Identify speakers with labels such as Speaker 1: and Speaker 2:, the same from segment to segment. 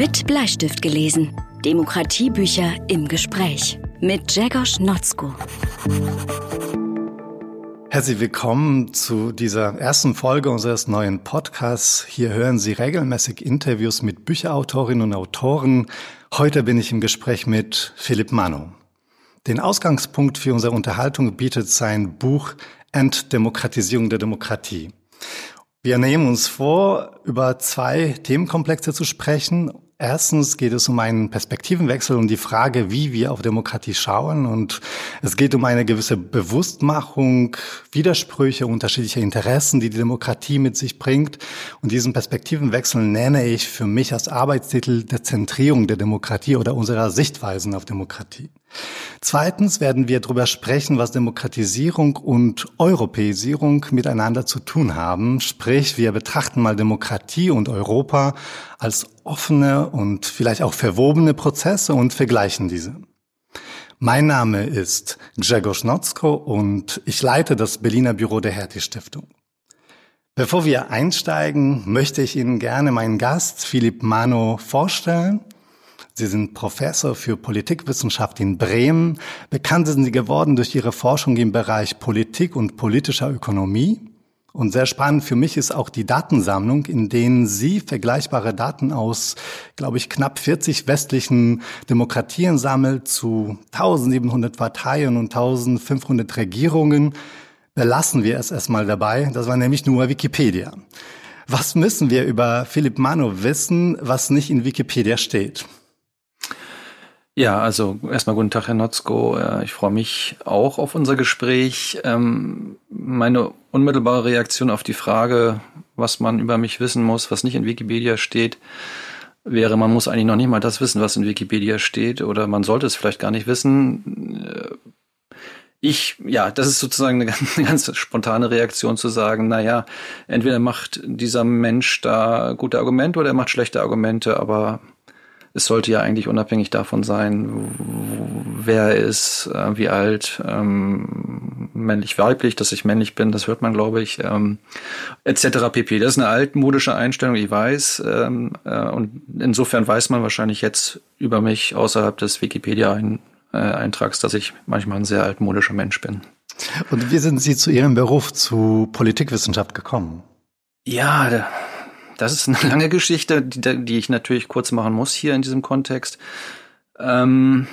Speaker 1: Mit Bleistift gelesen. Demokratiebücher im Gespräch. Mit Jegos Notzko.
Speaker 2: Herzlich willkommen zu dieser ersten Folge unseres neuen Podcasts. Hier hören Sie regelmäßig Interviews mit Bücherautorinnen und Autoren. Heute bin ich im Gespräch mit Philipp Mano. Den Ausgangspunkt für unsere Unterhaltung bietet sein Buch Entdemokratisierung der Demokratie. Wir nehmen uns vor, über zwei Themenkomplexe zu sprechen. Erstens geht es um einen Perspektivenwechsel und die Frage, wie wir auf Demokratie schauen. Und es geht um eine gewisse Bewusstmachung, Widersprüche, unterschiedliche Interessen, die die Demokratie mit sich bringt. Und diesen Perspektivenwechsel nenne ich für mich als Arbeitstitel der Zentrierung der Demokratie oder unserer Sichtweisen auf Demokratie. Zweitens werden wir darüber sprechen, was Demokratisierung und Europäisierung miteinander zu tun haben. Sprich, wir betrachten mal Demokratie und Europa als offene und vielleicht auch verwobene Prozesse und vergleichen diese. Mein Name ist Grzegorz Notzko und ich leite das Berliner Büro der Hertie Stiftung. Bevor wir einsteigen, möchte ich Ihnen gerne meinen Gast Philipp Mano vorstellen. Sie sind Professor für Politikwissenschaft in Bremen. Bekannt sind Sie geworden durch Ihre Forschung im Bereich Politik und politischer Ökonomie. Und sehr spannend für mich ist auch die Datensammlung, in denen Sie vergleichbare Daten aus, glaube ich, knapp 40 westlichen Demokratien sammelt zu 1700 Parteien und 1500 Regierungen. Belassen wir es erstmal dabei. Das war nämlich nur Wikipedia. Was müssen wir über Philipp Mano wissen, was nicht in Wikipedia steht?
Speaker 3: Ja, also erstmal guten Tag, Herr Notzko. Äh, ich freue mich auch auf unser Gespräch. Ähm, meine unmittelbare Reaktion auf die Frage, was man über mich wissen muss, was nicht in Wikipedia steht, wäre, man muss eigentlich noch nicht mal das wissen, was in Wikipedia steht, oder man sollte es vielleicht gar nicht wissen. Äh, ich, ja, das ist sozusagen eine ganz, eine ganz spontane Reaktion zu sagen, na ja, entweder macht dieser Mensch da gute Argumente oder er macht schlechte Argumente, aber es sollte ja eigentlich unabhängig davon sein, wer er ist, äh, wie alt, ähm, männlich, weiblich, dass ich männlich bin, das hört man, glaube ich, ähm, etc. pp. Das ist eine altmodische Einstellung, ich weiß, ähm, äh, und insofern weiß man wahrscheinlich jetzt über mich außerhalb des Wikipedia-Eintrags, äh, dass ich manchmal ein sehr altmodischer Mensch bin.
Speaker 2: Und wie sind Sie zu Ihrem Beruf, zu Politikwissenschaft gekommen?
Speaker 3: Ja, das ist eine lange Geschichte, die, die ich natürlich kurz machen muss hier in diesem Kontext. Ähm,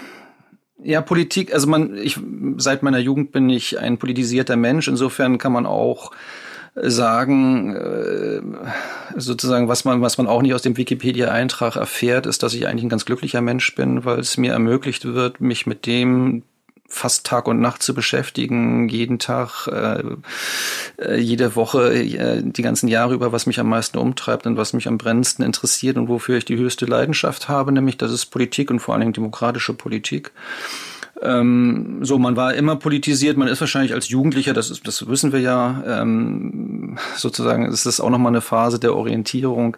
Speaker 3: ja, Politik, also man, ich, seit meiner Jugend bin ich ein politisierter Mensch. Insofern kann man auch sagen, äh, sozusagen, was man, was man auch nicht aus dem Wikipedia-Eintrag erfährt, ist, dass ich eigentlich ein ganz glücklicher Mensch bin, weil es mir ermöglicht wird, mich mit dem fast Tag und Nacht zu beschäftigen, jeden Tag, äh, äh, jede Woche, äh, die ganzen Jahre über, was mich am meisten umtreibt und was mich am brennendsten interessiert und wofür ich die höchste Leidenschaft habe, nämlich das ist Politik und vor allen Dingen demokratische Politik. Ähm, so, man war immer politisiert, man ist wahrscheinlich als Jugendlicher, das, ist, das wissen wir ja, ähm, sozusagen ist das auch nochmal eine Phase der Orientierung.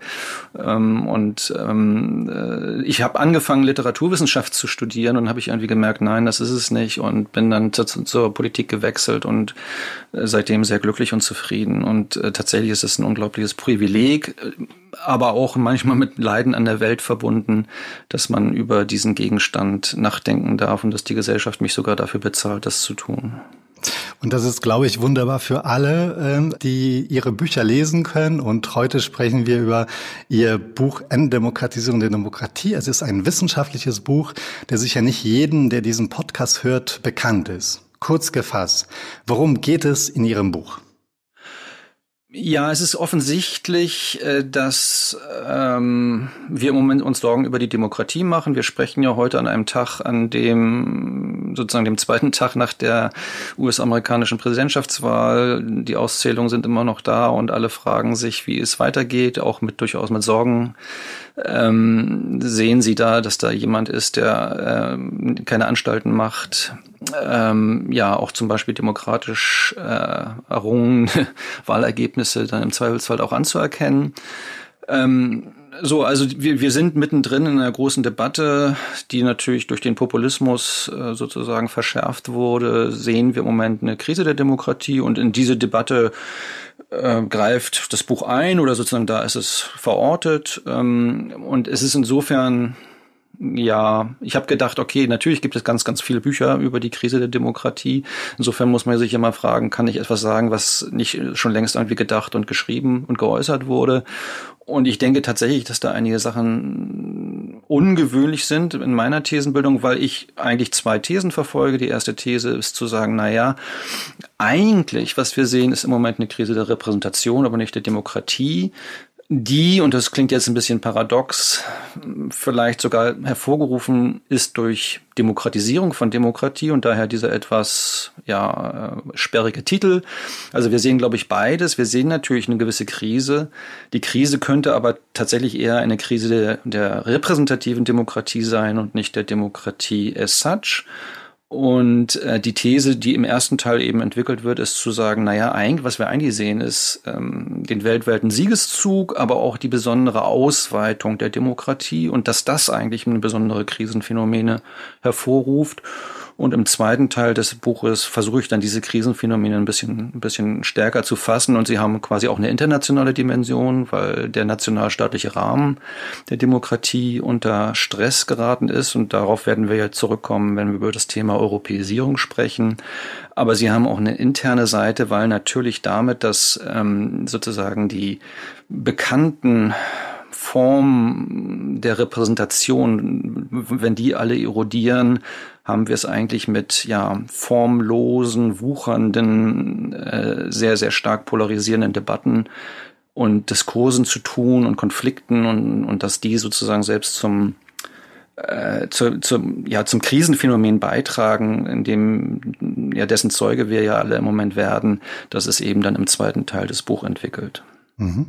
Speaker 3: Ähm, und ähm, äh, ich habe angefangen, Literaturwissenschaft zu studieren und habe ich irgendwie gemerkt, nein, das ist es nicht und bin dann zu, zur Politik gewechselt und äh, seitdem sehr glücklich und zufrieden. Und äh, tatsächlich ist es ein unglaubliches Privileg, äh, aber auch manchmal mit Leiden an der Welt verbunden, dass man über diesen Gegenstand nachdenken darf und dass die Gesellschaft mich sogar dafür bezahlt, das zu tun.
Speaker 2: Und das ist, glaube ich, wunderbar für alle, ähm, die ihre Bücher lesen können. Und heute sprechen wir über ihr Buch Entdemokratisierung der Demokratie. Es ist ein wissenschaftliches Buch, der sicher nicht jeden, der diesen Podcast hört, bekannt ist. Kurz gefasst, worum geht es in Ihrem Buch?
Speaker 3: Ja, es ist offensichtlich, äh, dass ähm, wir im Moment uns Sorgen über die Demokratie machen. Wir sprechen ja heute an einem Tag, an dem sozusagen dem zweiten Tag nach der US-amerikanischen Präsidentschaftswahl. Die Auszählungen sind immer noch da und alle fragen sich, wie es weitergeht, auch mit durchaus mit Sorgen. Ähm, sehen Sie da, dass da jemand ist, der ähm, keine Anstalten macht, ähm, ja auch zum Beispiel demokratisch äh, errungene Wahlergebnisse dann im Zweifelsfall auch anzuerkennen. Ähm, so, also wir, wir sind mittendrin in einer großen Debatte, die natürlich durch den Populismus äh, sozusagen verschärft wurde. Sehen wir im Moment eine Krise der Demokratie und in diese Debatte äh, greift das Buch ein oder sozusagen da ist es verortet. Ähm, und es ist insofern ja, ich habe gedacht, okay, natürlich gibt es ganz, ganz viele Bücher über die Krise der Demokratie. Insofern muss man sich immer fragen, kann ich etwas sagen, was nicht schon längst irgendwie gedacht und geschrieben und geäußert wurde? Und ich denke tatsächlich, dass da einige Sachen ungewöhnlich sind in meiner Thesenbildung, weil ich eigentlich zwei Thesen verfolge. Die erste These ist zu sagen, na ja, eigentlich, was wir sehen, ist im Moment eine Krise der Repräsentation, aber nicht der Demokratie die, und das klingt jetzt ein bisschen paradox, vielleicht sogar hervorgerufen ist durch Demokratisierung von Demokratie und daher dieser etwas ja äh, sperrige Titel. Also wir sehen, glaube ich, beides. Wir sehen natürlich eine gewisse Krise. Die Krise könnte aber tatsächlich eher eine Krise der, der repräsentativen Demokratie sein und nicht der Demokratie as such. Und äh, die These, die im ersten Teil eben entwickelt wird, ist zu sagen, naja, eigentlich, was wir eigentlich sehen, ist ähm, den weltweiten Siegeszug, aber auch die besondere Ausweitung der Demokratie und dass das eigentlich eine besondere Krisenphänomene hervorruft. Und im zweiten Teil des Buches versuche ich dann diese Krisenphänomene ein bisschen, ein bisschen stärker zu fassen. Und sie haben quasi auch eine internationale Dimension, weil der nationalstaatliche Rahmen der Demokratie unter Stress geraten ist. Und darauf werden wir ja zurückkommen, wenn wir über das Thema Europäisierung sprechen. Aber sie haben auch eine interne Seite, weil natürlich damit, dass ähm, sozusagen die bekannten Formen der Repräsentation, wenn die alle erodieren, haben wir es eigentlich mit ja formlosen, wuchernden, äh, sehr sehr stark polarisierenden Debatten und Diskursen zu tun und Konflikten und und dass die sozusagen selbst zum äh, zu, ja, zum Krisenphänomen beitragen, in dem ja dessen Zeuge wir ja alle im Moment werden, dass es eben dann im zweiten Teil des Buch entwickelt. Mhm.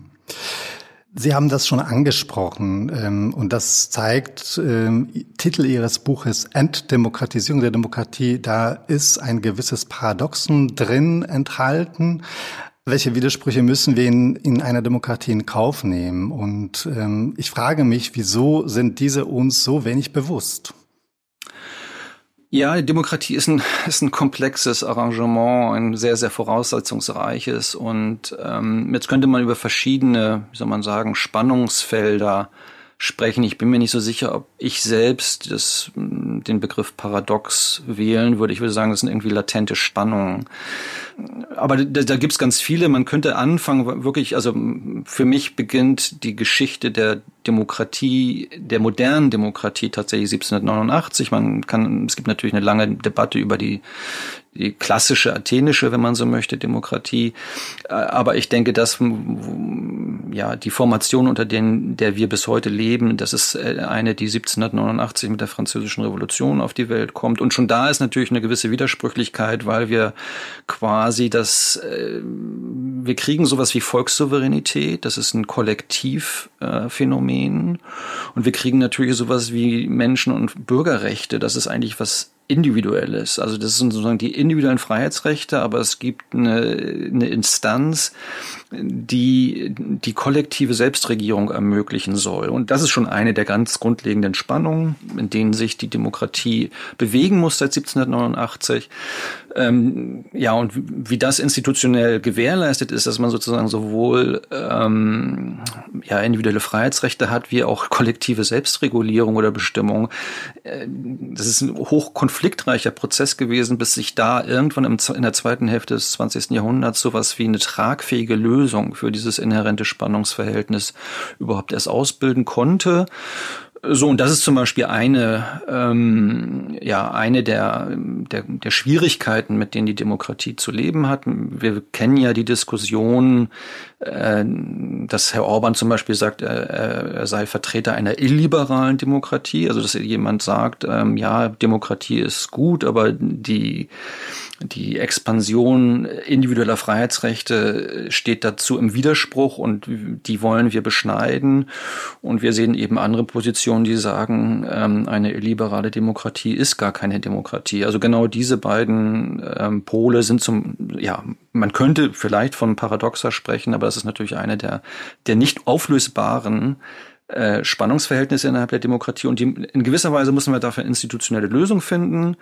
Speaker 2: Sie haben das schon angesprochen ähm, und das zeigt ähm, Titel Ihres Buches Entdemokratisierung der Demokratie. Da ist ein gewisses Paradoxon drin enthalten. Welche Widersprüche müssen wir in, in einer Demokratie in Kauf nehmen? Und ähm, ich frage mich, wieso sind diese uns so wenig bewusst?
Speaker 3: Ja, Demokratie ist ein, ist ein komplexes Arrangement, ein sehr, sehr voraussetzungsreiches. Und ähm, jetzt könnte man über verschiedene, wie soll man sagen, Spannungsfelder sprechen. Ich bin mir nicht so sicher, ob ich selbst das, den Begriff Paradox wählen würde. Ich würde sagen, das sind irgendwie latente Spannungen aber da, da gibt es ganz viele. Man könnte anfangen, wirklich, also für mich beginnt die Geschichte der Demokratie, der modernen Demokratie tatsächlich 1789. Man kann, es gibt natürlich eine lange Debatte über die die klassische athenische, wenn man so möchte, Demokratie. Äh, aber ich denke, dass ja die Formation, unter denen, der wir bis heute leben, das ist äh, eine, die 1789 mit der Französischen Revolution auf die Welt kommt. Und schon da ist natürlich eine gewisse Widersprüchlichkeit, weil wir quasi das, äh, wir kriegen sowas wie Volkssouveränität, das ist ein Kollektivphänomen. Und wir kriegen natürlich sowas wie Menschen- und Bürgerrechte, das ist eigentlich was Individuelles. Also das sind sozusagen die individuellen Freiheitsrechte, aber es gibt eine, eine Instanz, die die kollektive Selbstregierung ermöglichen soll. Und das ist schon eine der ganz grundlegenden Spannungen, in denen sich die Demokratie bewegen muss seit 1789. Ähm, ja, und wie das institutionell gewährleistet ist, dass man sozusagen sowohl ähm, ja, individuelle Freiheitsrechte hat, wie auch kollektive Selbstregulierung oder Bestimmung. Äh, das ist ein hochkonfliktreicher Prozess gewesen, bis sich da irgendwann im, in der zweiten Hälfte des 20. Jahrhunderts sowas wie eine tragfähige Lösung für dieses inhärente Spannungsverhältnis überhaupt erst ausbilden konnte. So, und das ist zum Beispiel eine, ähm, ja, eine der, der, der Schwierigkeiten, mit denen die Demokratie zu leben hat. Wir kennen ja die Diskussion, äh, dass Herr Orban zum Beispiel sagt, er, er sei Vertreter einer illiberalen Demokratie, also dass jemand sagt, ähm, ja, Demokratie ist gut, aber die die Expansion individueller Freiheitsrechte steht dazu im Widerspruch und die wollen wir beschneiden. Und wir sehen eben andere Positionen, die sagen, ähm, eine liberale Demokratie ist gar keine Demokratie. Also genau diese beiden ähm, Pole sind zum, ja, man könnte vielleicht von Paradoxer sprechen, aber das ist natürlich eine der, der nicht auflösbaren äh, Spannungsverhältnisse innerhalb der Demokratie und die, in gewisser Weise müssen wir dafür institutionelle Lösungen finden.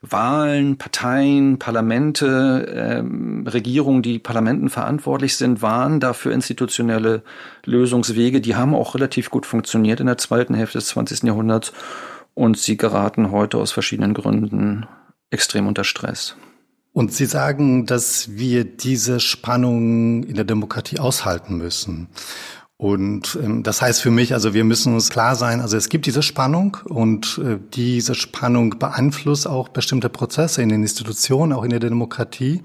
Speaker 3: Wahlen, Parteien, Parlamente, ähm, Regierungen, die Parlamenten verantwortlich sind, waren dafür institutionelle Lösungswege. Die haben auch relativ gut funktioniert in der zweiten Hälfte des 20. Jahrhunderts und sie geraten heute aus verschiedenen Gründen extrem unter Stress.
Speaker 2: Und Sie sagen, dass wir diese Spannung in der Demokratie aushalten müssen. Und ähm, das heißt für mich, also wir müssen uns klar sein, also es gibt diese Spannung und äh, diese Spannung beeinflusst auch bestimmte Prozesse in den Institutionen, auch in der Demokratie.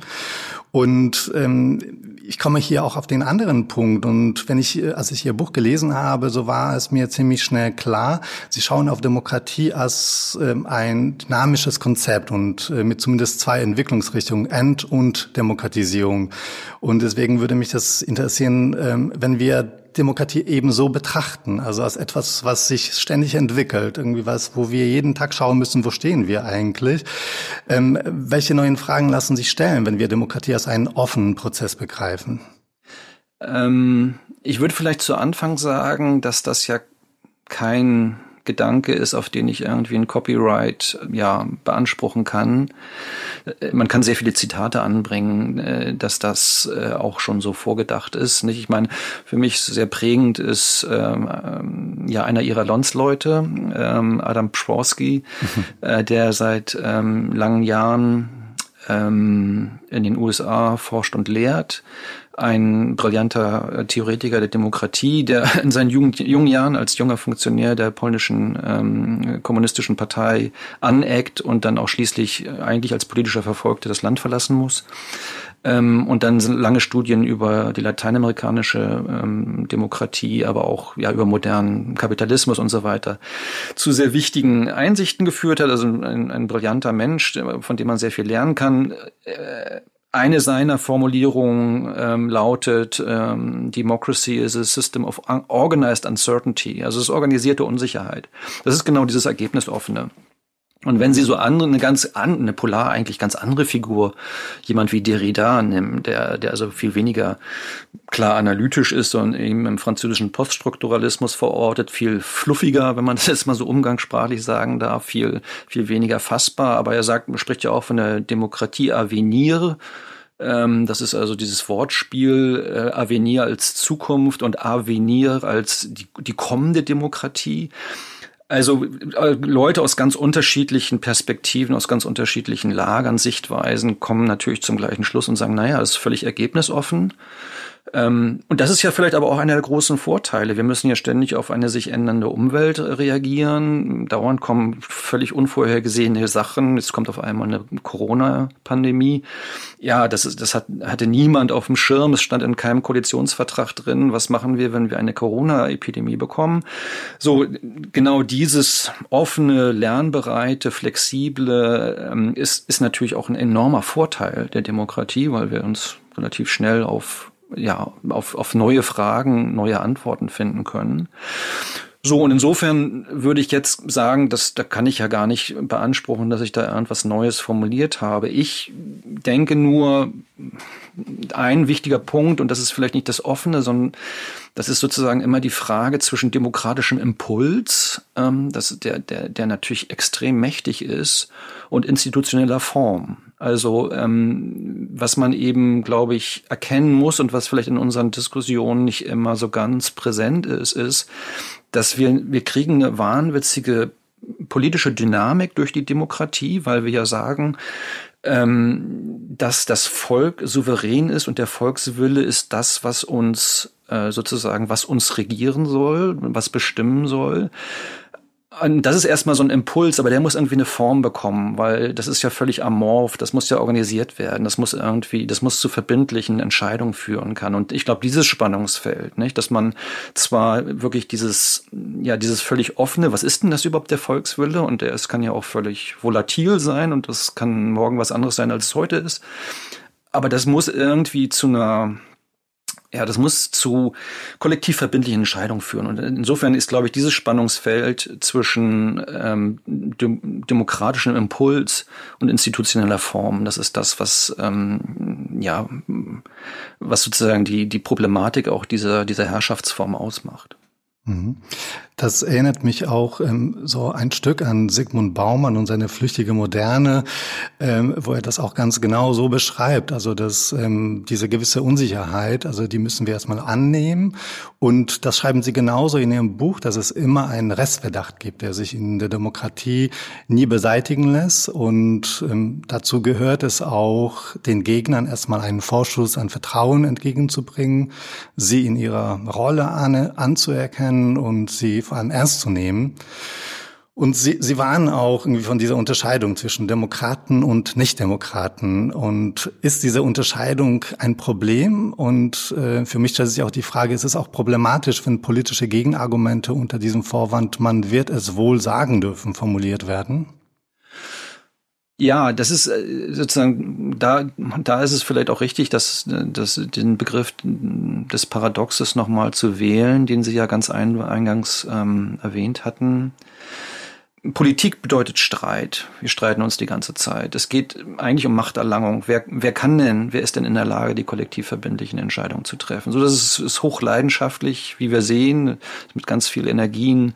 Speaker 2: Und ähm, ich komme hier auch auf den anderen Punkt. Und wenn ich, als ich Ihr Buch gelesen habe, so war es mir ziemlich schnell klar, Sie schauen auf Demokratie als ähm, ein dynamisches Konzept und äh, mit zumindest zwei Entwicklungsrichtungen, End- und Demokratisierung. Und deswegen würde mich das interessieren, ähm, wenn wir Demokratie ebenso betrachten, also als etwas, was sich ständig entwickelt, irgendwie was, wo wir jeden Tag schauen müssen, wo stehen wir eigentlich? Ähm, welche neuen Fragen lassen sich stellen, wenn wir Demokratie als einen offenen Prozess begreifen?
Speaker 3: Ähm, ich würde vielleicht zu Anfang sagen, dass das ja kein Gedanke ist, auf den ich irgendwie ein Copyright ja beanspruchen kann. Äh, man kann sehr viele Zitate anbringen, äh, dass das äh, auch schon so vorgedacht ist. Nicht? Ich meine, für mich sehr prägend ist ähm, ähm ja einer ihrer Landsleute, ähm, Adam Pschorski, mhm. der seit ähm, langen Jahren ähm, in den USA forscht und lehrt ein brillanter äh, Theoretiker der Demokratie, der in seinen jungen, jungen Jahren als junger Funktionär der polnischen ähm, kommunistischen Partei aneckt und dann auch schließlich äh, eigentlich als politischer Verfolgter das Land verlassen muss. Ähm, und dann sind lange Studien über die lateinamerikanische ähm, Demokratie, aber auch ja über modernen Kapitalismus und so weiter zu sehr wichtigen Einsichten geführt hat. Also ein, ein brillanter Mensch, von dem man sehr viel lernen kann. Äh, eine seiner Formulierungen ähm, lautet, ähm, Democracy is a system of organized uncertainty, also es ist organisierte Unsicherheit. Das ist genau dieses Ergebnisoffene. Und wenn Sie so andere, eine ganz an, eine polar eigentlich ganz andere Figur, jemand wie Derrida nehmen, der, der also viel weniger klar analytisch ist und eben im französischen Poststrukturalismus verortet, viel fluffiger, wenn man das jetzt mal so umgangssprachlich sagen darf, viel, viel weniger fassbar. Aber er sagt, spricht ja auch von der Demokratie à venir. Ähm, das ist also dieses Wortspiel äh, Avenir als Zukunft und Avenir als die, die kommende Demokratie. Also äh, Leute aus ganz unterschiedlichen Perspektiven, aus ganz unterschiedlichen Lagern, Sichtweisen kommen natürlich zum gleichen Schluss und sagen, naja, es ist völlig ergebnisoffen. Ähm, und das ist ja vielleicht aber auch einer der großen Vorteile. Wir müssen ja ständig auf eine sich ändernde Umwelt reagieren. Dauernd kommen völlig unvorhergesehene Sachen. Jetzt kommt auf einmal eine Corona-Pandemie. Ja, das, ist, das hat, hatte niemand auf dem Schirm. Es stand in keinem Koalitionsvertrag drin. Was machen wir, wenn wir eine Corona-Epidemie bekommen? So, genau dieses offene, lernbereite, flexible ähm, ist, ist natürlich auch ein enormer Vorteil der Demokratie, weil wir uns relativ schnell auf ja, auf, auf neue Fragen neue Antworten finden können. So, und insofern würde ich jetzt sagen, dass da kann ich ja gar nicht beanspruchen, dass ich da irgendwas Neues formuliert habe. Ich denke nur, ein wichtiger Punkt, und das ist vielleicht nicht das Offene, sondern das ist sozusagen immer die Frage zwischen demokratischem Impuls, ähm, das, der, der, der natürlich extrem mächtig ist, und institutioneller Form. Also ähm, was man eben, glaube ich, erkennen muss und was vielleicht in unseren Diskussionen nicht immer so ganz präsent ist, ist, dass wir, wir kriegen eine wahnwitzige politische Dynamik durch die Demokratie, weil wir ja sagen, ähm, dass das Volk souverän ist und der Volkswille ist das, was uns äh, sozusagen, was uns regieren soll, was bestimmen soll. Das ist erstmal so ein Impuls, aber der muss irgendwie eine Form bekommen, weil das ist ja völlig amorph, das muss ja organisiert werden, das muss irgendwie, das muss zu verbindlichen Entscheidungen führen kann. Und ich glaube, dieses Spannungsfeld, nicht, dass man zwar wirklich dieses, ja, dieses völlig offene, was ist denn das überhaupt der Volkswille? Und der, es kann ja auch völlig volatil sein und das kann morgen was anderes sein, als es heute ist. Aber das muss irgendwie zu einer, ja, das muss zu kollektiv verbindlichen Entscheidungen führen. Und insofern ist, glaube ich, dieses Spannungsfeld zwischen ähm, dem, demokratischem Impuls und institutioneller Form, das ist das, was ähm, ja, was sozusagen die die Problematik auch dieser dieser Herrschaftsform ausmacht.
Speaker 2: Mhm. Das erinnert mich auch ähm, so ein Stück an Sigmund Baumann und seine flüchtige Moderne, ähm, wo er das auch ganz genau so beschreibt. Also dass ähm, diese gewisse Unsicherheit, also die müssen wir erstmal annehmen. Und das schreiben Sie genauso in Ihrem Buch, dass es immer einen Restverdacht gibt, der sich in der Demokratie nie beseitigen lässt. Und ähm, dazu gehört es auch, den Gegnern erstmal einen Vorschuss an Vertrauen entgegenzubringen, sie in ihrer Rolle an, anzuerkennen und sie vor allem ernst zu nehmen. Und sie, sie waren auch irgendwie von dieser Unterscheidung zwischen Demokraten und Nichtdemokraten. Und ist diese Unterscheidung ein Problem? Und äh, für mich stellt sich auch die Frage, ist es auch problematisch, wenn politische Gegenargumente unter diesem Vorwand, man wird es wohl sagen dürfen, formuliert werden?
Speaker 3: Ja, das ist äh, sozusagen, da, da ist es vielleicht auch richtig, dass, dass den Begriff des Paradoxes nochmal zu wählen, den Sie ja ganz eingangs ähm, erwähnt hatten. Politik bedeutet Streit. Wir streiten uns die ganze Zeit. Es geht eigentlich um Machterlangung. Wer, wer kann denn, wer ist denn in der Lage, die kollektiv verbindlichen Entscheidungen zu treffen? So, das ist, ist hochleidenschaftlich, wie wir sehen, mit ganz viel Energien,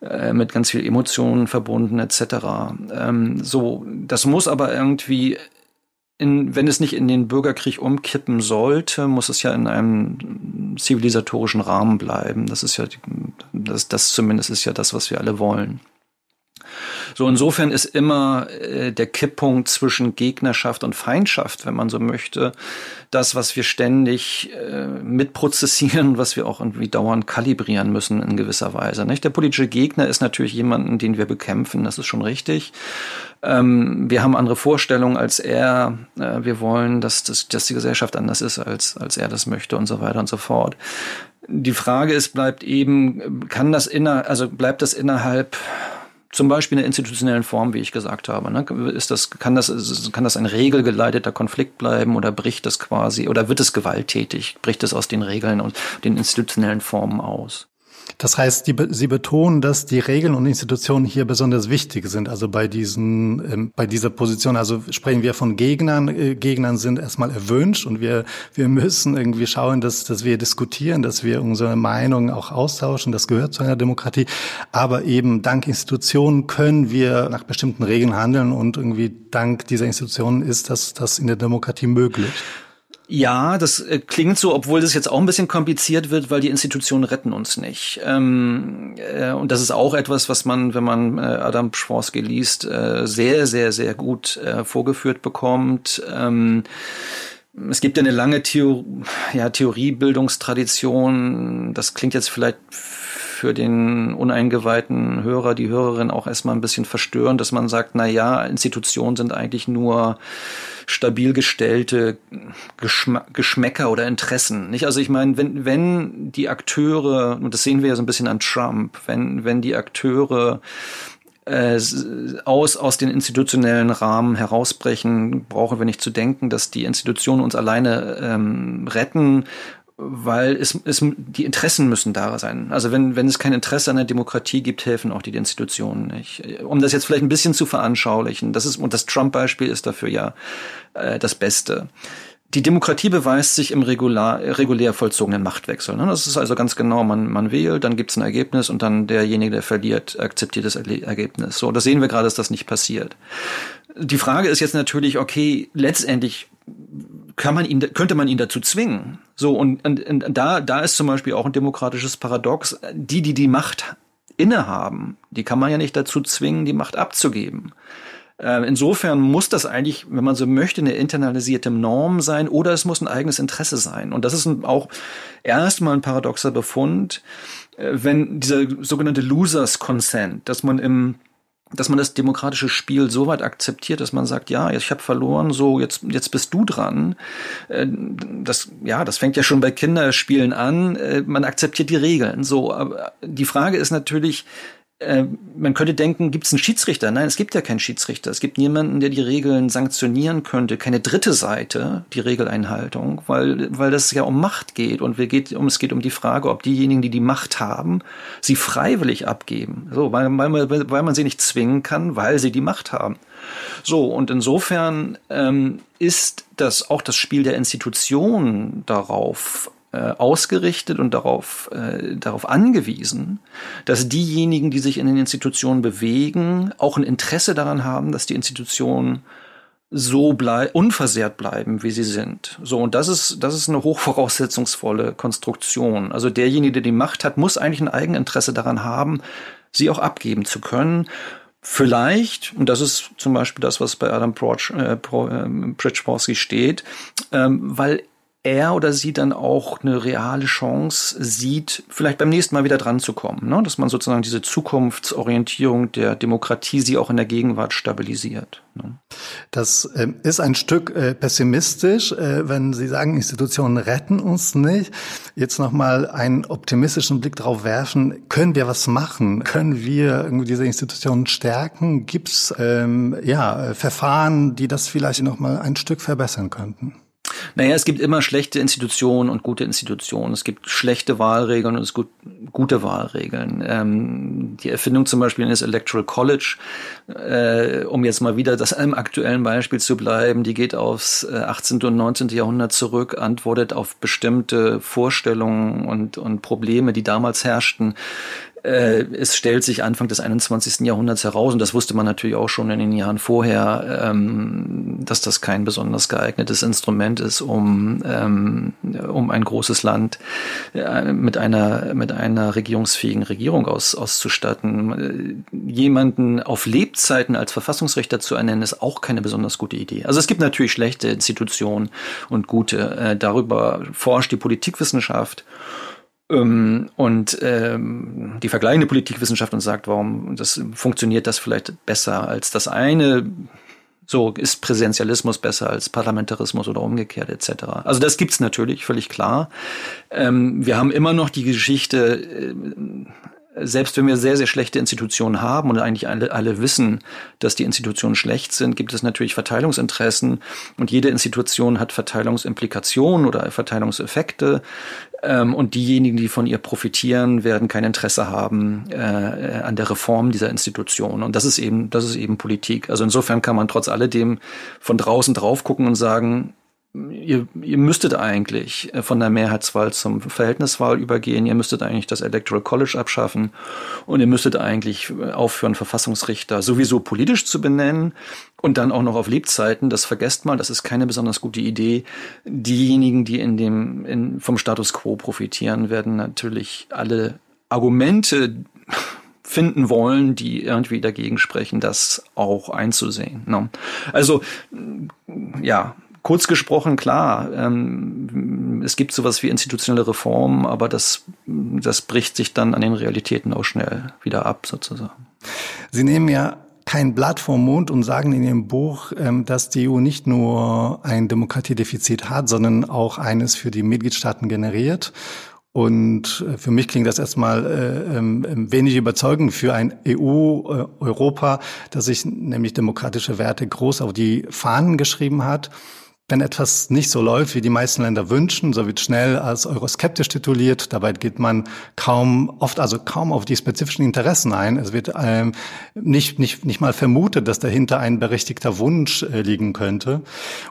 Speaker 3: äh, mit ganz viel Emotionen verbunden, etc. Ähm, so, das muss aber irgendwie in, wenn es nicht in den Bürgerkrieg umkippen sollte, muss es ja in einem zivilisatorischen Rahmen bleiben. Das ist ja, das, das zumindest ist ja das, was wir alle wollen. So insofern ist immer äh, der Kipppunkt zwischen Gegnerschaft und Feindschaft, wenn man so möchte, das, was wir ständig äh, mitprozessieren, was wir auch irgendwie dauernd kalibrieren müssen in gewisser Weise. Nicht? Der politische Gegner ist natürlich jemanden, den wir bekämpfen, das ist schon richtig. Ähm, wir haben andere Vorstellungen als er. Äh, wir wollen, dass, dass, dass die Gesellschaft anders ist, als, als er das möchte und so weiter und so fort. Die Frage ist, bleibt eben, kann das inner, also bleibt das innerhalb zum Beispiel in der institutionellen Form, wie ich gesagt habe. Ne? Ist das, kann, das, kann das ein regelgeleiteter Konflikt bleiben oder bricht das quasi, oder wird es gewalttätig, bricht es aus den Regeln und den institutionellen Formen aus?
Speaker 2: Das heißt, die, Sie betonen, dass die Regeln und Institutionen hier besonders wichtig sind. Also bei diesen, ähm, bei dieser Position, also sprechen wir von Gegnern. Äh, Gegnern sind erstmal erwünscht und wir, wir müssen irgendwie schauen, dass, dass wir diskutieren, dass wir unsere Meinungen auch austauschen. Das gehört zu einer Demokratie. Aber eben dank Institutionen können wir nach bestimmten Regeln handeln und irgendwie dank dieser Institutionen ist das, das in der Demokratie möglich.
Speaker 3: Ja, das äh, klingt so, obwohl das jetzt auch ein bisschen kompliziert wird, weil die Institutionen retten uns nicht. Ähm, äh, und das ist auch etwas, was man, wenn man äh, Adam Schwarzke liest, äh, sehr, sehr, sehr gut äh, vorgeführt bekommt. Ähm, es gibt ja eine lange Theor ja, Theoriebildungstradition. Das klingt jetzt vielleicht für den uneingeweihten Hörer, die Hörerin auch erstmal ein bisschen verstörend, dass man sagt, na ja, Institutionen sind eigentlich nur stabil gestellte Geschm Geschmäcker oder Interessen. Nicht? Also ich meine, wenn, wenn die Akteure, und das sehen wir ja so ein bisschen an Trump, wenn, wenn die Akteure äh, aus, aus den institutionellen Rahmen herausbrechen, brauchen wir nicht zu denken, dass die Institutionen uns alleine ähm, retten, weil es, es, die Interessen müssen da sein. Also wenn, wenn es kein Interesse an der Demokratie gibt, helfen auch die Institutionen nicht. Um das jetzt vielleicht ein bisschen zu veranschaulichen, das ist, und das Trump-Beispiel ist dafür ja äh, das Beste. Die Demokratie beweist sich im regular, regulär vollzogenen Machtwechsel. Ne? Das ist also ganz genau, man, man wählt, dann gibt es ein Ergebnis und dann derjenige, der verliert, akzeptiert das Ergebnis. So, das sehen wir gerade, dass das nicht passiert. Die Frage ist jetzt natürlich, okay, letztendlich kann man ihn, könnte man ihn dazu zwingen. So, und, und, und da, da ist zum Beispiel auch ein demokratisches Paradox. Die, die die Macht innehaben, die kann man ja nicht dazu zwingen, die Macht abzugeben. Äh, insofern muss das eigentlich, wenn man so möchte, eine internalisierte Norm sein oder es muss ein eigenes Interesse sein. Und das ist auch erstmal ein paradoxer Befund, äh, wenn dieser sogenannte Losers Consent, dass man im dass man das demokratische Spiel so weit akzeptiert, dass man sagt, ja, ich habe verloren, so jetzt jetzt bist du dran. Äh, das ja, das fängt ja schon bei Kinderspielen an. Äh, man akzeptiert die Regeln. So, aber die Frage ist natürlich, äh, man könnte denken, gibt es einen Schiedsrichter? Nein, es gibt ja keinen Schiedsrichter. Es gibt niemanden, der die Regeln sanktionieren könnte, keine dritte Seite, die Regeleinhaltung, weil, weil das ja um Macht geht und wir geht, um, es geht um die Frage, ob diejenigen, die die Macht haben, sie freiwillig abgeben. So, weil, weil, weil man sie nicht zwingen kann, weil sie die Macht haben. So, und insofern ähm, ist das auch das Spiel der Institutionen darauf ausgerichtet und darauf, äh, darauf angewiesen, dass diejenigen, die sich in den Institutionen bewegen, auch ein Interesse daran haben, dass die Institutionen so blei unversehrt bleiben, wie sie sind. So, und das ist, das ist eine hochvoraussetzungsvolle Konstruktion. Also derjenige, der die Macht hat, muss eigentlich ein Eigeninteresse daran haben, sie auch abgeben zu können. Vielleicht, und das ist zum Beispiel das, was bei Adam äh, Pritchborski steht, ähm, weil er oder sie dann auch eine reale Chance sieht, vielleicht beim nächsten Mal wieder dran zu kommen. Ne? Dass man sozusagen diese Zukunftsorientierung der Demokratie sie auch in der Gegenwart stabilisiert. Ne?
Speaker 2: Das äh, ist ein Stück äh, pessimistisch, äh, wenn Sie sagen, Institutionen retten uns nicht. Jetzt nochmal einen optimistischen Blick darauf werfen. Können wir was machen? Können wir irgendwie diese Institutionen stärken? Gibt es ähm, ja, Verfahren, die das vielleicht nochmal ein Stück verbessern könnten?
Speaker 3: Naja, es gibt immer schlechte Institutionen und gute Institutionen. Es gibt schlechte Wahlregeln und es gibt gute Wahlregeln. Ähm, die Erfindung zum Beispiel eines Electoral College, äh, um jetzt mal wieder das einem aktuellen Beispiel zu bleiben, die geht aufs 18. Äh, und 19. Jahrhundert zurück, antwortet auf bestimmte Vorstellungen und, und Probleme, die damals herrschten äh, es stellt sich Anfang des 21. Jahrhunderts heraus, und das wusste man natürlich auch schon in den Jahren vorher, ähm, dass das kein besonders geeignetes Instrument ist, um, ähm, um ein großes Land äh, mit einer, mit einer regierungsfähigen Regierung aus, auszustatten. Äh, jemanden auf Lebzeiten als Verfassungsrichter zu ernennen, ist auch keine besonders gute Idee. Also es gibt natürlich schlechte Institutionen und gute. Äh, darüber forscht die Politikwissenschaft. Ähm, und ähm, die vergleichende Politikwissenschaft und sagt, warum das funktioniert das vielleicht besser als das eine. So ist Präsidentialismus besser als Parlamentarismus oder umgekehrt etc. Also das gibt's natürlich, völlig klar. Ähm, wir haben immer noch die Geschichte äh, selbst wenn wir sehr, sehr schlechte Institutionen haben und eigentlich alle, alle wissen, dass die Institutionen schlecht sind, gibt es natürlich Verteilungsinteressen und jede Institution hat Verteilungsimplikationen oder Verteilungseffekte. Ähm, und diejenigen, die von ihr profitieren, werden kein Interesse haben äh, an der Reform dieser Institution. Und das ist eben, das ist eben Politik. Also insofern kann man trotz alledem von draußen drauf gucken und sagen, ihr, ihr müsstet eigentlich äh, von der Mehrheitswahl zum Verhältniswahl übergehen, ihr müsstet eigentlich das Electoral College abschaffen und ihr müsstet eigentlich äh, aufhören, Verfassungsrichter sowieso politisch zu benennen und dann auch noch auf Lebzeiten. Das vergesst mal, das ist keine besonders gute Idee. Diejenigen, die in dem, in, vom Status quo profitieren, werden natürlich alle Argumente finden wollen, die irgendwie dagegen sprechen, das auch einzusehen. Ne? Also ja, Kurz gesprochen, klar, ähm, es gibt sowas wie institutionelle Reformen, aber das, das bricht sich dann an den Realitäten auch schnell wieder ab, sozusagen.
Speaker 2: Sie nehmen ja kein Blatt vom Mund und sagen in Ihrem Buch, ähm, dass die EU nicht nur ein Demokratiedefizit hat, sondern auch eines für die Mitgliedstaaten generiert. Und äh, für mich klingt das erstmal äh, äh, wenig überzeugend für ein EU-Europa, äh, das sich nämlich demokratische Werte groß auf die Fahnen geschrieben hat. Wenn etwas nicht so läuft, wie die meisten Länder wünschen, so wird schnell als euroskeptisch tituliert. Dabei geht man kaum, oft also kaum auf die spezifischen Interessen ein. Es wird ähm, nicht, nicht, nicht mal vermutet, dass dahinter ein berechtigter Wunsch äh, liegen könnte.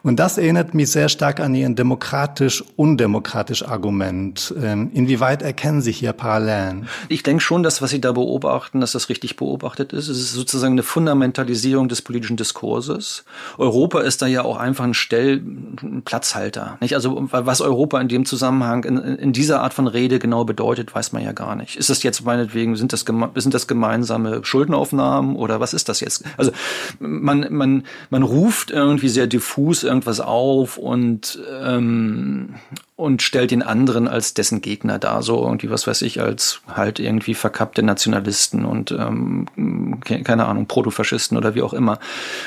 Speaker 2: Und das erinnert mich sehr stark an Ihren demokratisch-undemokratisch Argument. Ähm, inwieweit erkennen Sie hier Parallelen?
Speaker 3: Ich denke schon, dass was Sie da beobachten, dass das richtig beobachtet ist. Es ist sozusagen eine Fundamentalisierung des politischen Diskurses. Europa ist da ja auch einfach ein Stell ein Platzhalter. Nicht? Also was Europa in dem Zusammenhang in, in, dieser Art von Rede genau bedeutet, weiß man ja gar nicht. Ist das jetzt meinetwegen, sind das, sind das gemeinsame Schuldenaufnahmen oder was ist das jetzt? Also man, man, man ruft irgendwie sehr diffus irgendwas auf und ähm, und stellt den anderen als dessen Gegner dar, so irgendwie, was weiß ich, als halt irgendwie verkappte Nationalisten und ähm, keine Ahnung, Protofaschisten oder wie auch immer.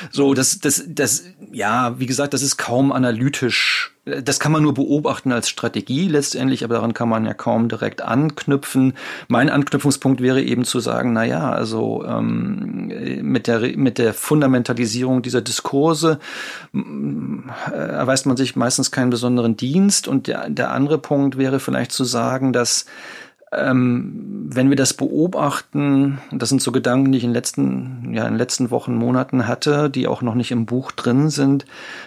Speaker 3: So, das, das, das, ja, wie gesagt, das ist kaum analytisch das kann man nur beobachten als Strategie letztendlich, aber daran kann man ja kaum direkt anknüpfen. Mein Anknüpfungspunkt wäre eben zu sagen, na ja, also ähm, mit der mit der Fundamentalisierung dieser Diskurse äh, erweist man sich meistens keinen besonderen Dienst. Und der, der andere Punkt wäre vielleicht zu sagen, dass ähm, wenn wir das beobachten, das sind so Gedanken, die ich in den letzten, ja, in den letzten Wochen, Monaten hatte, die auch noch nicht im Buch drin sind,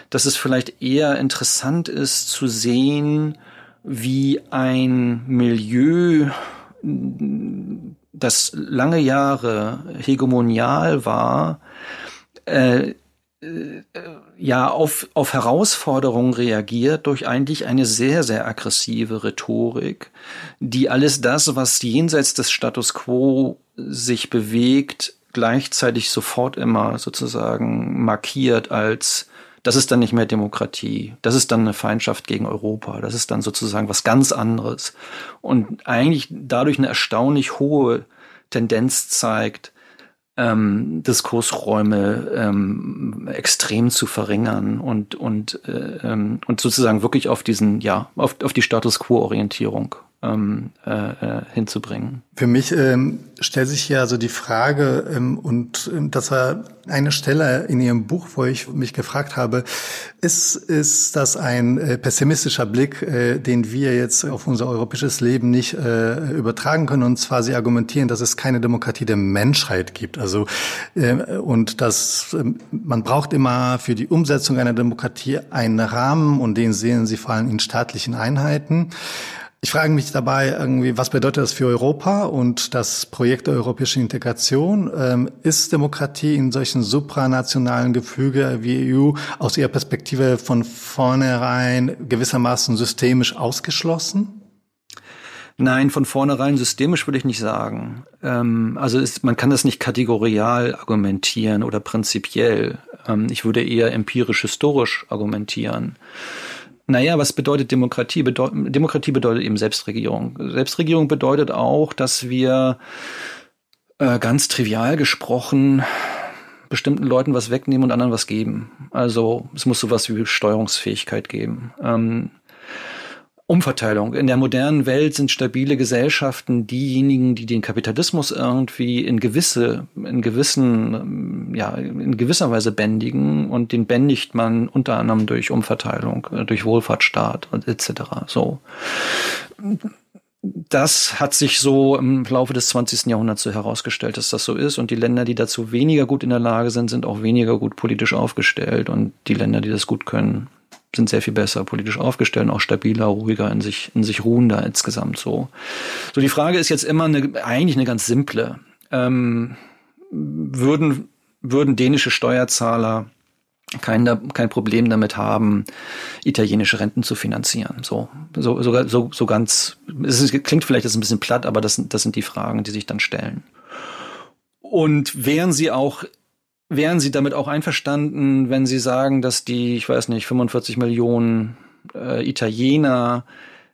Speaker 3: dass es vielleicht eher interessant ist zu sehen, wie ein Milieu, das lange Jahre hegemonial war, äh, ja auf, auf Herausforderungen reagiert durch eigentlich eine sehr, sehr aggressive Rhetorik, die alles das, was jenseits des Status quo sich bewegt, gleichzeitig sofort immer sozusagen markiert als das ist dann nicht mehr Demokratie, das ist dann eine Feindschaft gegen Europa, das ist dann sozusagen was ganz anderes. Und eigentlich dadurch eine erstaunlich hohe Tendenz zeigt, ähm, Diskursräume ähm, extrem zu verringern und und äh, ähm, und sozusagen wirklich auf diesen ja auf, auf die Status Quo Orientierung ähm, äh, äh, hinzubringen.
Speaker 2: Für mich ähm, stellt sich hier also die Frage, ähm, und ähm, das war eine Stelle in Ihrem Buch, wo ich mich gefragt habe, ist, ist das ein äh, pessimistischer Blick, äh, den wir jetzt auf unser europäisches Leben nicht äh, übertragen können? Und zwar, Sie argumentieren, dass es keine Demokratie der Menschheit gibt. Also, äh, und dass äh, man braucht immer für die Umsetzung einer Demokratie einen Rahmen, und den sehen Sie vor allem in staatlichen Einheiten. Ich frage mich dabei irgendwie, was bedeutet das für Europa und das Projekt der europäischen Integration? Ähm, ist Demokratie in solchen supranationalen Gefüge wie EU aus Ihrer Perspektive von vornherein gewissermaßen systemisch ausgeschlossen?
Speaker 3: Nein, von vornherein systemisch würde ich nicht sagen. Ähm, also ist, man kann das nicht kategorial argumentieren oder prinzipiell. Ähm, ich würde eher empirisch-historisch argumentieren. Naja, was bedeutet Demokratie? Bedeu Demokratie bedeutet eben Selbstregierung. Selbstregierung bedeutet auch, dass wir äh, ganz trivial gesprochen bestimmten Leuten was wegnehmen und anderen was geben. Also es muss sowas wie Steuerungsfähigkeit geben. Ähm, Umverteilung. In der modernen Welt sind stabile Gesellschaften diejenigen, die den Kapitalismus irgendwie in gewisse, in gewissen, ja, in gewisser Weise bändigen und den bändigt man unter anderem durch Umverteilung, äh, durch Wohlfahrtsstaat und etc. So. Das hat sich so im Laufe des 20. Jahrhunderts so herausgestellt, dass das so ist. Und die Länder, die dazu weniger gut in der Lage sind, sind auch weniger gut politisch aufgestellt. Und die Länder, die das gut können, sind sehr viel besser politisch aufgestellt, auch stabiler, ruhiger, in sich, in sich ruhender insgesamt so. So, die Frage ist jetzt immer eine, eigentlich eine ganz simple. Ähm, würden, würden dänische Steuerzahler kein, kein Problem damit haben, italienische Renten zu finanzieren. So, so, sogar, so, so ganz, es ist, klingt vielleicht jetzt ein bisschen platt, aber das, das sind die Fragen, die sich dann stellen. Und wären sie auch Wären Sie damit auch einverstanden, wenn Sie sagen, dass die, ich weiß nicht, 45 Millionen äh, Italiener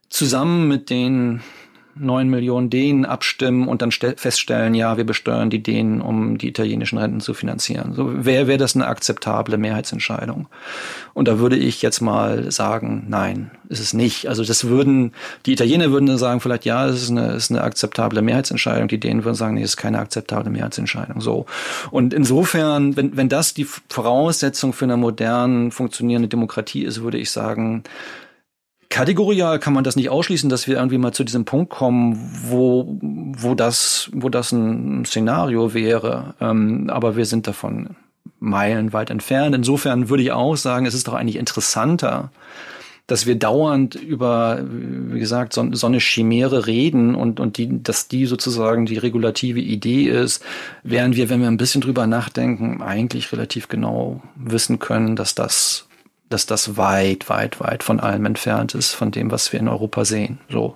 Speaker 3: zusammen mit den neun Millionen Dänen abstimmen und dann feststellen, ja, wir besteuern die Dänen, um die italienischen Renten zu finanzieren. So wäre wär das eine akzeptable Mehrheitsentscheidung. Und da würde ich jetzt mal sagen, nein, ist es nicht. Also das würden, die Italiener würden dann sagen, vielleicht ja, es ist eine, ist eine akzeptable Mehrheitsentscheidung. Die Dänen würden sagen, nee, es ist keine akzeptable Mehrheitsentscheidung. So. Und insofern, wenn, wenn das die Voraussetzung für eine modern funktionierende Demokratie ist, würde ich sagen, Kategorial kann man das nicht ausschließen, dass wir irgendwie mal zu diesem Punkt kommen, wo, wo das, wo das ein Szenario wäre. Ähm, aber wir sind davon meilenweit entfernt. Insofern würde ich auch sagen, es ist doch eigentlich interessanter, dass wir dauernd über, wie gesagt, so, so eine Chimäre reden und, und die, dass die sozusagen die regulative Idee ist, während wir, wenn wir ein bisschen drüber nachdenken, eigentlich relativ genau wissen können, dass das dass das weit, weit, weit von allem entfernt ist, von dem, was wir in Europa sehen. So.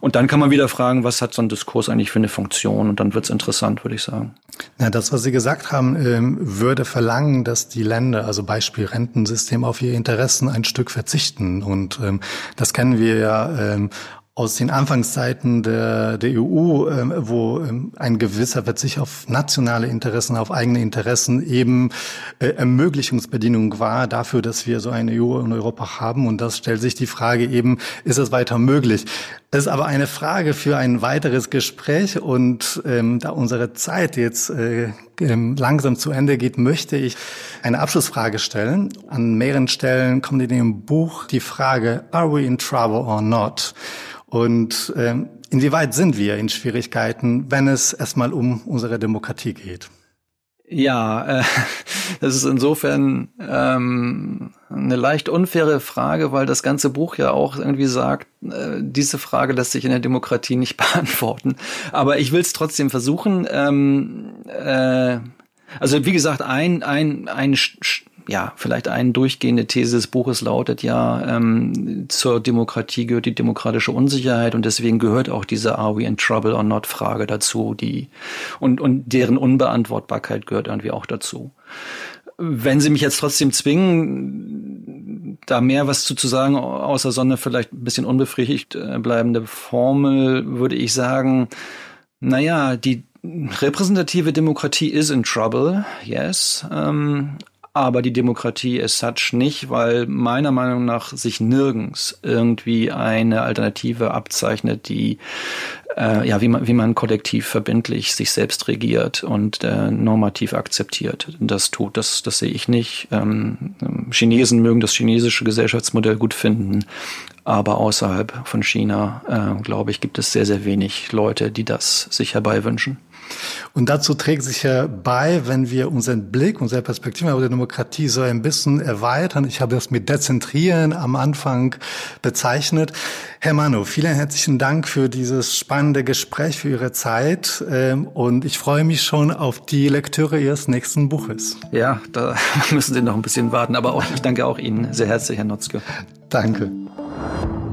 Speaker 3: Und dann kann man wieder fragen, was hat so ein Diskurs eigentlich für eine Funktion? Und dann wird's interessant, würde ich sagen.
Speaker 2: Na, das, was Sie gesagt haben, ähm, würde verlangen, dass die Länder, also Beispiel Rentensystem, auf ihre Interessen ein Stück verzichten. Und ähm, das kennen wir ja ähm, aus den Anfangszeiten der, der EU, ähm, wo ähm, ein gewisser Verzicht auf nationale Interessen, auf eigene Interessen eben äh, Ermöglichungsbedingung war dafür, dass wir so eine EU in Europa haben. Und das stellt sich die Frage eben, ist es weiter möglich? Das ist aber eine Frage für ein weiteres Gespräch. Und ähm, da unsere Zeit jetzt äh, ähm, langsam zu Ende geht, möchte ich eine Abschlussfrage stellen. An mehreren Stellen kommt in dem Buch die Frage, are we in trouble or not? Und ähm, inwieweit sind wir in Schwierigkeiten, wenn es erstmal um unsere Demokratie geht?
Speaker 3: Ja, äh, das ist insofern ähm, eine leicht unfaire Frage, weil das ganze Buch ja auch irgendwie sagt, äh, diese Frage lässt sich in der Demokratie nicht beantworten. Aber ich will es trotzdem versuchen. Ähm, äh, also wie gesagt, ein, ein, ein ja, vielleicht eine durchgehende These des Buches lautet ja, ähm, zur Demokratie gehört die demokratische Unsicherheit und deswegen gehört auch diese Are we in trouble or not Frage dazu, die und, und deren Unbeantwortbarkeit gehört irgendwie auch dazu. Wenn Sie mich jetzt trotzdem zwingen, da mehr was zu, zu sagen, außer Sonne vielleicht ein bisschen unbefriedigt äh, bleibende Formel, würde ich sagen, naja, die repräsentative Demokratie is in trouble, yes. Ähm, aber die Demokratie as such nicht, weil meiner Meinung nach sich nirgends irgendwie eine Alternative abzeichnet, die äh, ja, wie man, wie man kollektiv verbindlich sich selbst regiert und äh, normativ akzeptiert. Das tut, das, das sehe ich nicht. Ähm, Chinesen mögen das chinesische Gesellschaftsmodell gut finden, aber außerhalb von China, äh, glaube ich, gibt es sehr, sehr wenig Leute, die das sich herbeiwünschen.
Speaker 2: Und dazu trägt sich ja bei, wenn wir unseren Blick, unsere Perspektive auf die Demokratie so ein bisschen erweitern. Ich habe das mit Dezentrieren am Anfang bezeichnet. Herr Manu, vielen herzlichen Dank für dieses spannende Gespräch, für Ihre Zeit. Ähm, und ich freue mich schon auf die Lektüre Ihres nächsten Buches.
Speaker 3: Ja, da müssen Sie noch ein bisschen warten. Aber auch, ich danke auch Ihnen sehr herzlich, Herr Notzke.
Speaker 2: Danke.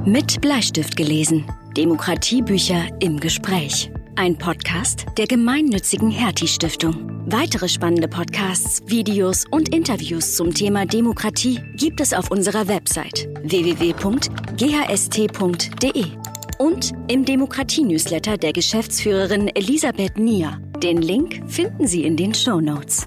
Speaker 1: Mit Bleistift gelesen. Demokratiebücher im Gespräch. Ein Podcast der gemeinnützigen Hertie Stiftung. Weitere spannende Podcasts, Videos und Interviews zum Thema Demokratie gibt es auf unserer Website www.ghst.de und im Demokratie-Newsletter der Geschäftsführerin Elisabeth Nier. Den Link finden Sie in den Show Notes.